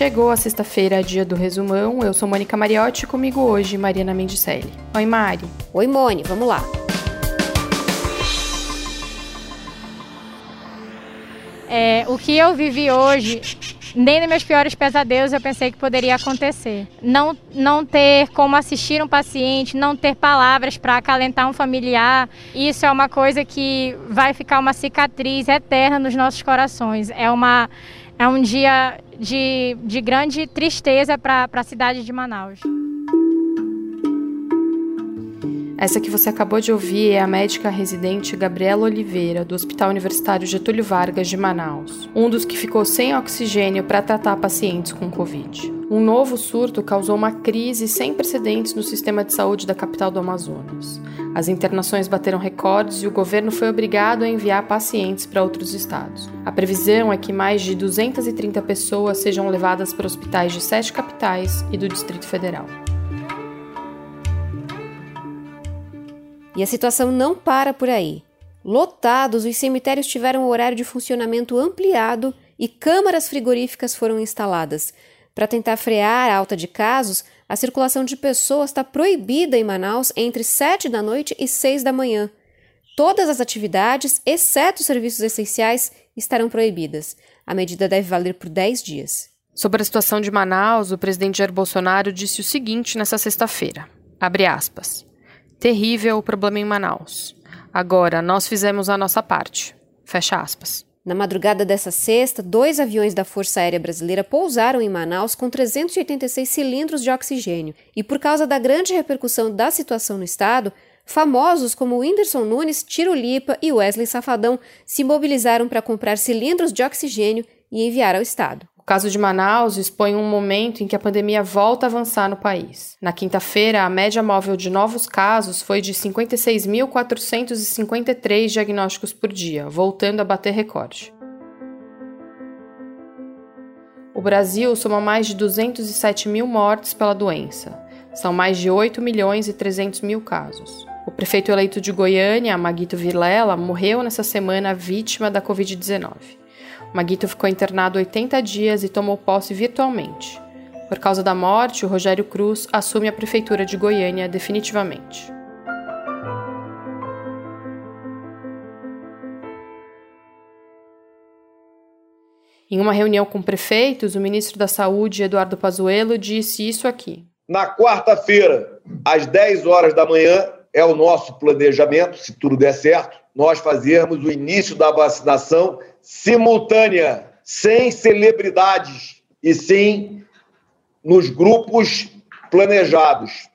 Chegou a sexta-feira, dia do resumão. Eu sou Mônica Mariotti e comigo hoje Mariana Mendicelli. Oi, Mari. Oi, Mone, vamos lá. É, o que eu vivi hoje, nem nos meus piores pesadelos eu pensei que poderia acontecer. Não, não ter como assistir um paciente, não ter palavras para acalentar um familiar, isso é uma coisa que vai ficar uma cicatriz eterna nos nossos corações. É, uma, é um dia de, de grande tristeza para a cidade de Manaus. Essa que você acabou de ouvir é a médica residente Gabriela Oliveira, do Hospital Universitário Getúlio Vargas de Manaus, um dos que ficou sem oxigênio para tratar pacientes com Covid. Um novo surto causou uma crise sem precedentes no sistema de saúde da capital do Amazonas. As internações bateram recordes e o governo foi obrigado a enviar pacientes para outros estados. A previsão é que mais de 230 pessoas sejam levadas para hospitais de sete capitais e do Distrito Federal. E a situação não para por aí. Lotados, os cemitérios tiveram o horário de funcionamento ampliado e câmaras frigoríficas foram instaladas. Para tentar frear a alta de casos, a circulação de pessoas está proibida em Manaus entre 7 da noite e 6 da manhã. Todas as atividades, exceto serviços essenciais, estarão proibidas. A medida deve valer por 10 dias. Sobre a situação de Manaus, o presidente Jair Bolsonaro disse o seguinte nessa sexta-feira. Abre aspas. Terrível o problema em Manaus. Agora, nós fizemos a nossa parte. Fecha aspas. Na madrugada dessa sexta, dois aviões da Força Aérea Brasileira pousaram em Manaus com 386 cilindros de oxigênio. E por causa da grande repercussão da situação no estado, famosos como Whindersson Nunes, Tiro Lipa e Wesley Safadão se mobilizaram para comprar cilindros de oxigênio e enviar ao estado. Caso de Manaus expõe um momento em que a pandemia volta a avançar no país. Na quinta-feira, a média móvel de novos casos foi de 56.453 diagnósticos por dia, voltando a bater recorde. O Brasil soma mais de 207 mil mortes pela doença. São mais de 8 milhões e 300 mil casos. O prefeito eleito de Goiânia, Maguito Vilela, morreu nessa semana vítima da Covid-19. Maguito ficou internado 80 dias e tomou posse virtualmente. Por causa da morte, o Rogério Cruz assume a prefeitura de Goiânia definitivamente. Em uma reunião com prefeitos, o ministro da Saúde, Eduardo Pazuello, disse isso aqui. Na quarta-feira, às 10 horas da manhã, é o nosso planejamento, se tudo der certo, nós fazermos o início da vacinação simultânea, sem celebridades, e sim nos grupos planejados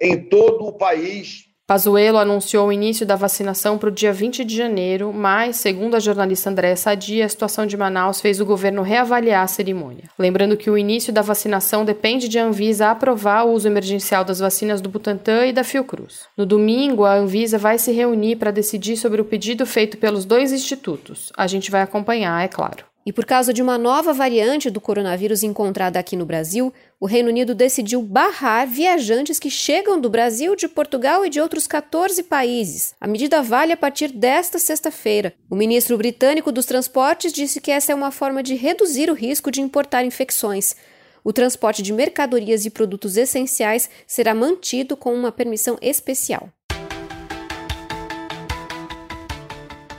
em todo o país Pazuello anunciou o início da vacinação para o dia 20 de janeiro, mas, segundo a jornalista Andréa Sadia, a situação de Manaus fez o governo reavaliar a cerimônia. Lembrando que o início da vacinação depende de a Anvisa aprovar o uso emergencial das vacinas do Butantan e da Fiocruz. No domingo, a Anvisa vai se reunir para decidir sobre o pedido feito pelos dois institutos. A gente vai acompanhar, é claro. E por causa de uma nova variante do coronavírus encontrada aqui no Brasil, o Reino Unido decidiu barrar viajantes que chegam do Brasil, de Portugal e de outros 14 países. A medida vale a partir desta sexta-feira. O ministro britânico dos Transportes disse que essa é uma forma de reduzir o risco de importar infecções. O transporte de mercadorias e produtos essenciais será mantido com uma permissão especial.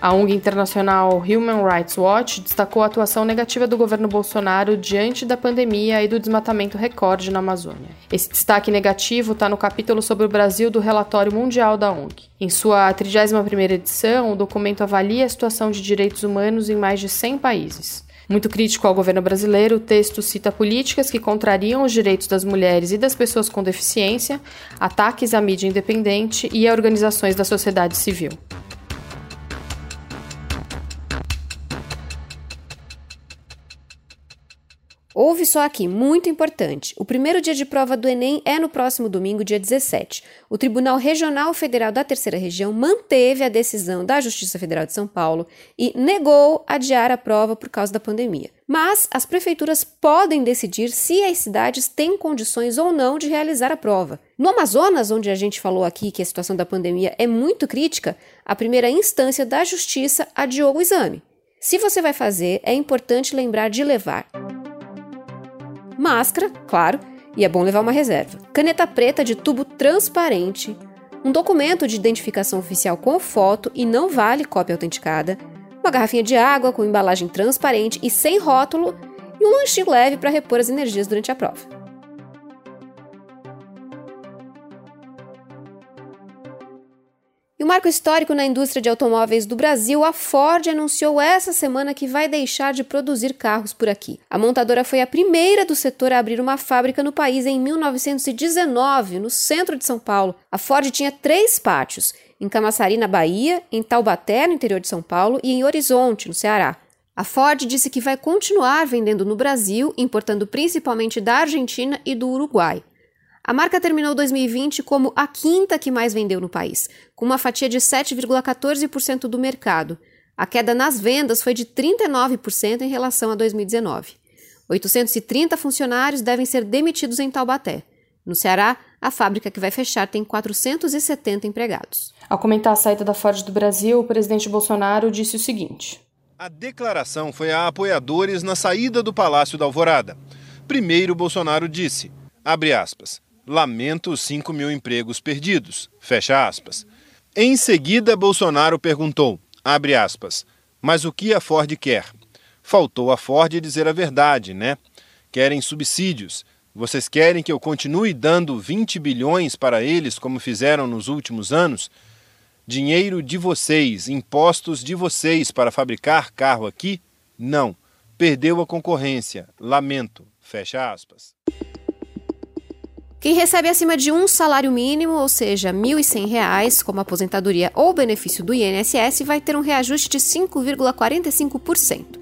A ONG internacional Human Rights Watch destacou a atuação negativa do governo Bolsonaro diante da pandemia e do desmatamento recorde na Amazônia. Esse destaque negativo está no capítulo sobre o Brasil do relatório mundial da ONG. Em sua 31ª edição, o documento avalia a situação de direitos humanos em mais de 100 países. Muito crítico ao governo brasileiro, o texto cita políticas que contrariam os direitos das mulheres e das pessoas com deficiência, ataques à mídia independente e a organizações da sociedade civil. Ouve só aqui, muito importante. O primeiro dia de prova do Enem é no próximo domingo, dia 17. O Tribunal Regional Federal da Terceira Região manteve a decisão da Justiça Federal de São Paulo e negou adiar a prova por causa da pandemia. Mas as prefeituras podem decidir se as cidades têm condições ou não de realizar a prova. No Amazonas, onde a gente falou aqui que a situação da pandemia é muito crítica, a primeira instância da Justiça adiou o exame. Se você vai fazer, é importante lembrar de levar máscara, claro, e é bom levar uma reserva, caneta preta de tubo transparente, um documento de identificação oficial com foto e não vale cópia autenticada, uma garrafinha de água com embalagem transparente e sem rótulo e um lanchinho leve para repor as energias durante a prova. E o marco histórico na indústria de automóveis do Brasil, a Ford anunciou essa semana que vai deixar de produzir carros por aqui. A montadora foi a primeira do setor a abrir uma fábrica no país em 1919, no centro de São Paulo. A Ford tinha três pátios, em Camaçari, na Bahia, em Taubaté, no interior de São Paulo, e em Horizonte, no Ceará. A Ford disse que vai continuar vendendo no Brasil, importando principalmente da Argentina e do Uruguai. A marca terminou 2020 como a quinta que mais vendeu no país, com uma fatia de 7,14% do mercado. A queda nas vendas foi de 39% em relação a 2019. 830 funcionários devem ser demitidos em Taubaté. No Ceará, a fábrica que vai fechar tem 470 empregados. Ao comentar a saída da Ford do Brasil, o presidente Bolsonaro disse o seguinte: A declaração foi a apoiadores na saída do Palácio da Alvorada. Primeiro, Bolsonaro disse, abre aspas, Lamento os 5 mil empregos perdidos. Fecha aspas. Em seguida, Bolsonaro perguntou, abre aspas, mas o que a Ford quer? Faltou a Ford dizer a verdade, né? Querem subsídios. Vocês querem que eu continue dando 20 bilhões para eles, como fizeram nos últimos anos? Dinheiro de vocês, impostos de vocês para fabricar carro aqui? Não. Perdeu a concorrência. Lamento. Fecha aspas. Quem recebe acima de um salário mínimo, ou seja, R$ 1.100, como aposentadoria ou benefício do INSS, vai ter um reajuste de 5,45%.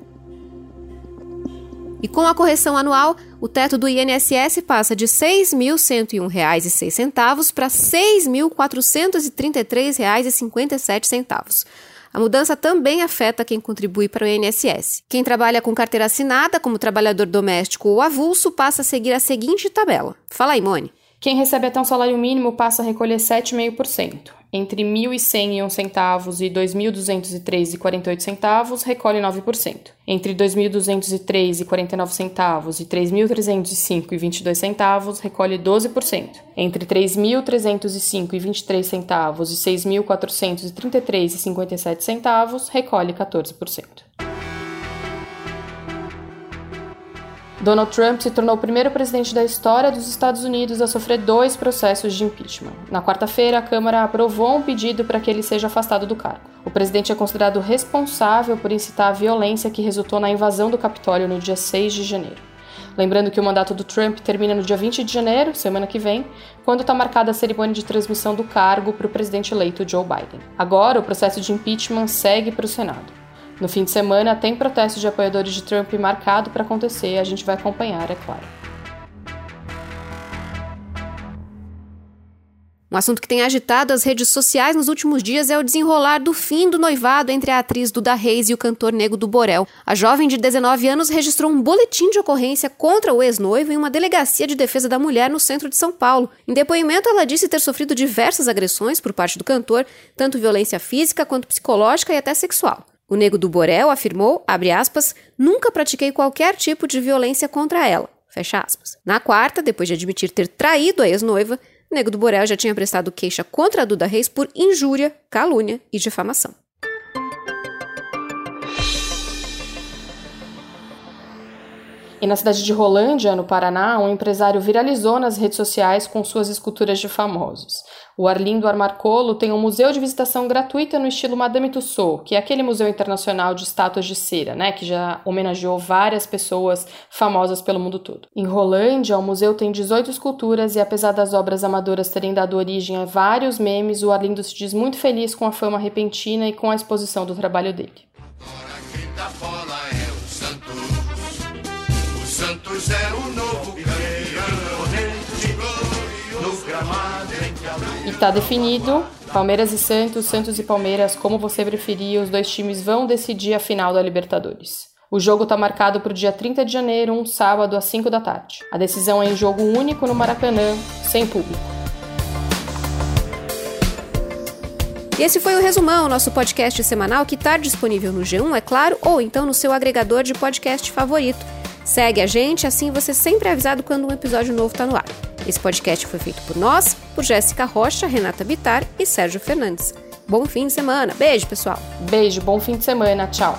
E com a correção anual, o teto do INSS passa de R$ 6.101,06 para R$ 6.433,57. A mudança também afeta quem contribui para o INSS. Quem trabalha com carteira assinada, como trabalhador doméstico ou avulso, passa a seguir a seguinte tabela. Fala aí, Mone. Quem recebe até um salário mínimo passa a recolher 7,5%. Entre R$ 1.101 e R$ 2.203,48 recolhe 9%. Entre R$ 2.203,49 e R$ 3.305,22 recolhe 12%. Entre R$ 3.305,23 e R$ 6.433,57 recolhe 14%. Donald Trump se tornou o primeiro presidente da história dos Estados Unidos a sofrer dois processos de impeachment. Na quarta-feira, a Câmara aprovou um pedido para que ele seja afastado do cargo. O presidente é considerado responsável por incitar a violência que resultou na invasão do Capitólio no dia 6 de janeiro. Lembrando que o mandato do Trump termina no dia 20 de janeiro, semana que vem, quando está marcada a cerimônia de transmissão do cargo para o presidente eleito Joe Biden. Agora, o processo de impeachment segue para o Senado. No fim de semana, tem protesto de apoiadores de Trump marcado para acontecer, a gente vai acompanhar, é claro. Um assunto que tem agitado as redes sociais nos últimos dias é o desenrolar do fim do noivado entre a atriz Duda Reis e o cantor Nego do Borel. A jovem de 19 anos registrou um boletim de ocorrência contra o ex-noivo em uma delegacia de defesa da mulher no centro de São Paulo. Em depoimento, ela disse ter sofrido diversas agressões por parte do cantor, tanto violência física quanto psicológica e até sexual. O Nego do Borel afirmou, aspas, nunca pratiquei qualquer tipo de violência contra ela, fecha aspas. Na quarta, depois de admitir ter traído a ex-noiva, Nego do Borel já tinha prestado queixa contra a Duda Reis por injúria, calúnia e difamação. E na cidade de Rolândia, no Paraná, um empresário viralizou nas redes sociais com suas esculturas de famosos. O Arlindo Armarcolo tem um museu de visitação gratuita no estilo Madame Tussauds, que é aquele museu internacional de estátuas de cera, né, que já homenageou várias pessoas famosas pelo mundo todo. Em Rolândia, o museu tem 18 esculturas e apesar das obras amadoras terem dado origem a vários memes, o Arlindo se diz muito feliz com a fama repentina e com a exposição do trabalho dele. Santos é o novo campeão, E tá definido, Palmeiras e Santos, Santos e Palmeiras, como você preferir, os dois times vão decidir a final da Libertadores. O jogo está marcado para o dia 30 de janeiro, um sábado, às 5 da tarde. A decisão é em jogo único no Maracanã, sem público. E esse foi o Resumão, nosso podcast semanal que está disponível no G1, é claro, ou então no seu agregador de podcast favorito. Segue a gente, assim você sempre é avisado quando um episódio novo está no ar. Esse podcast foi feito por nós, por Jéssica Rocha, Renata Bitar e Sérgio Fernandes. Bom fim de semana. Beijo, pessoal. Beijo, bom fim de semana. Tchau.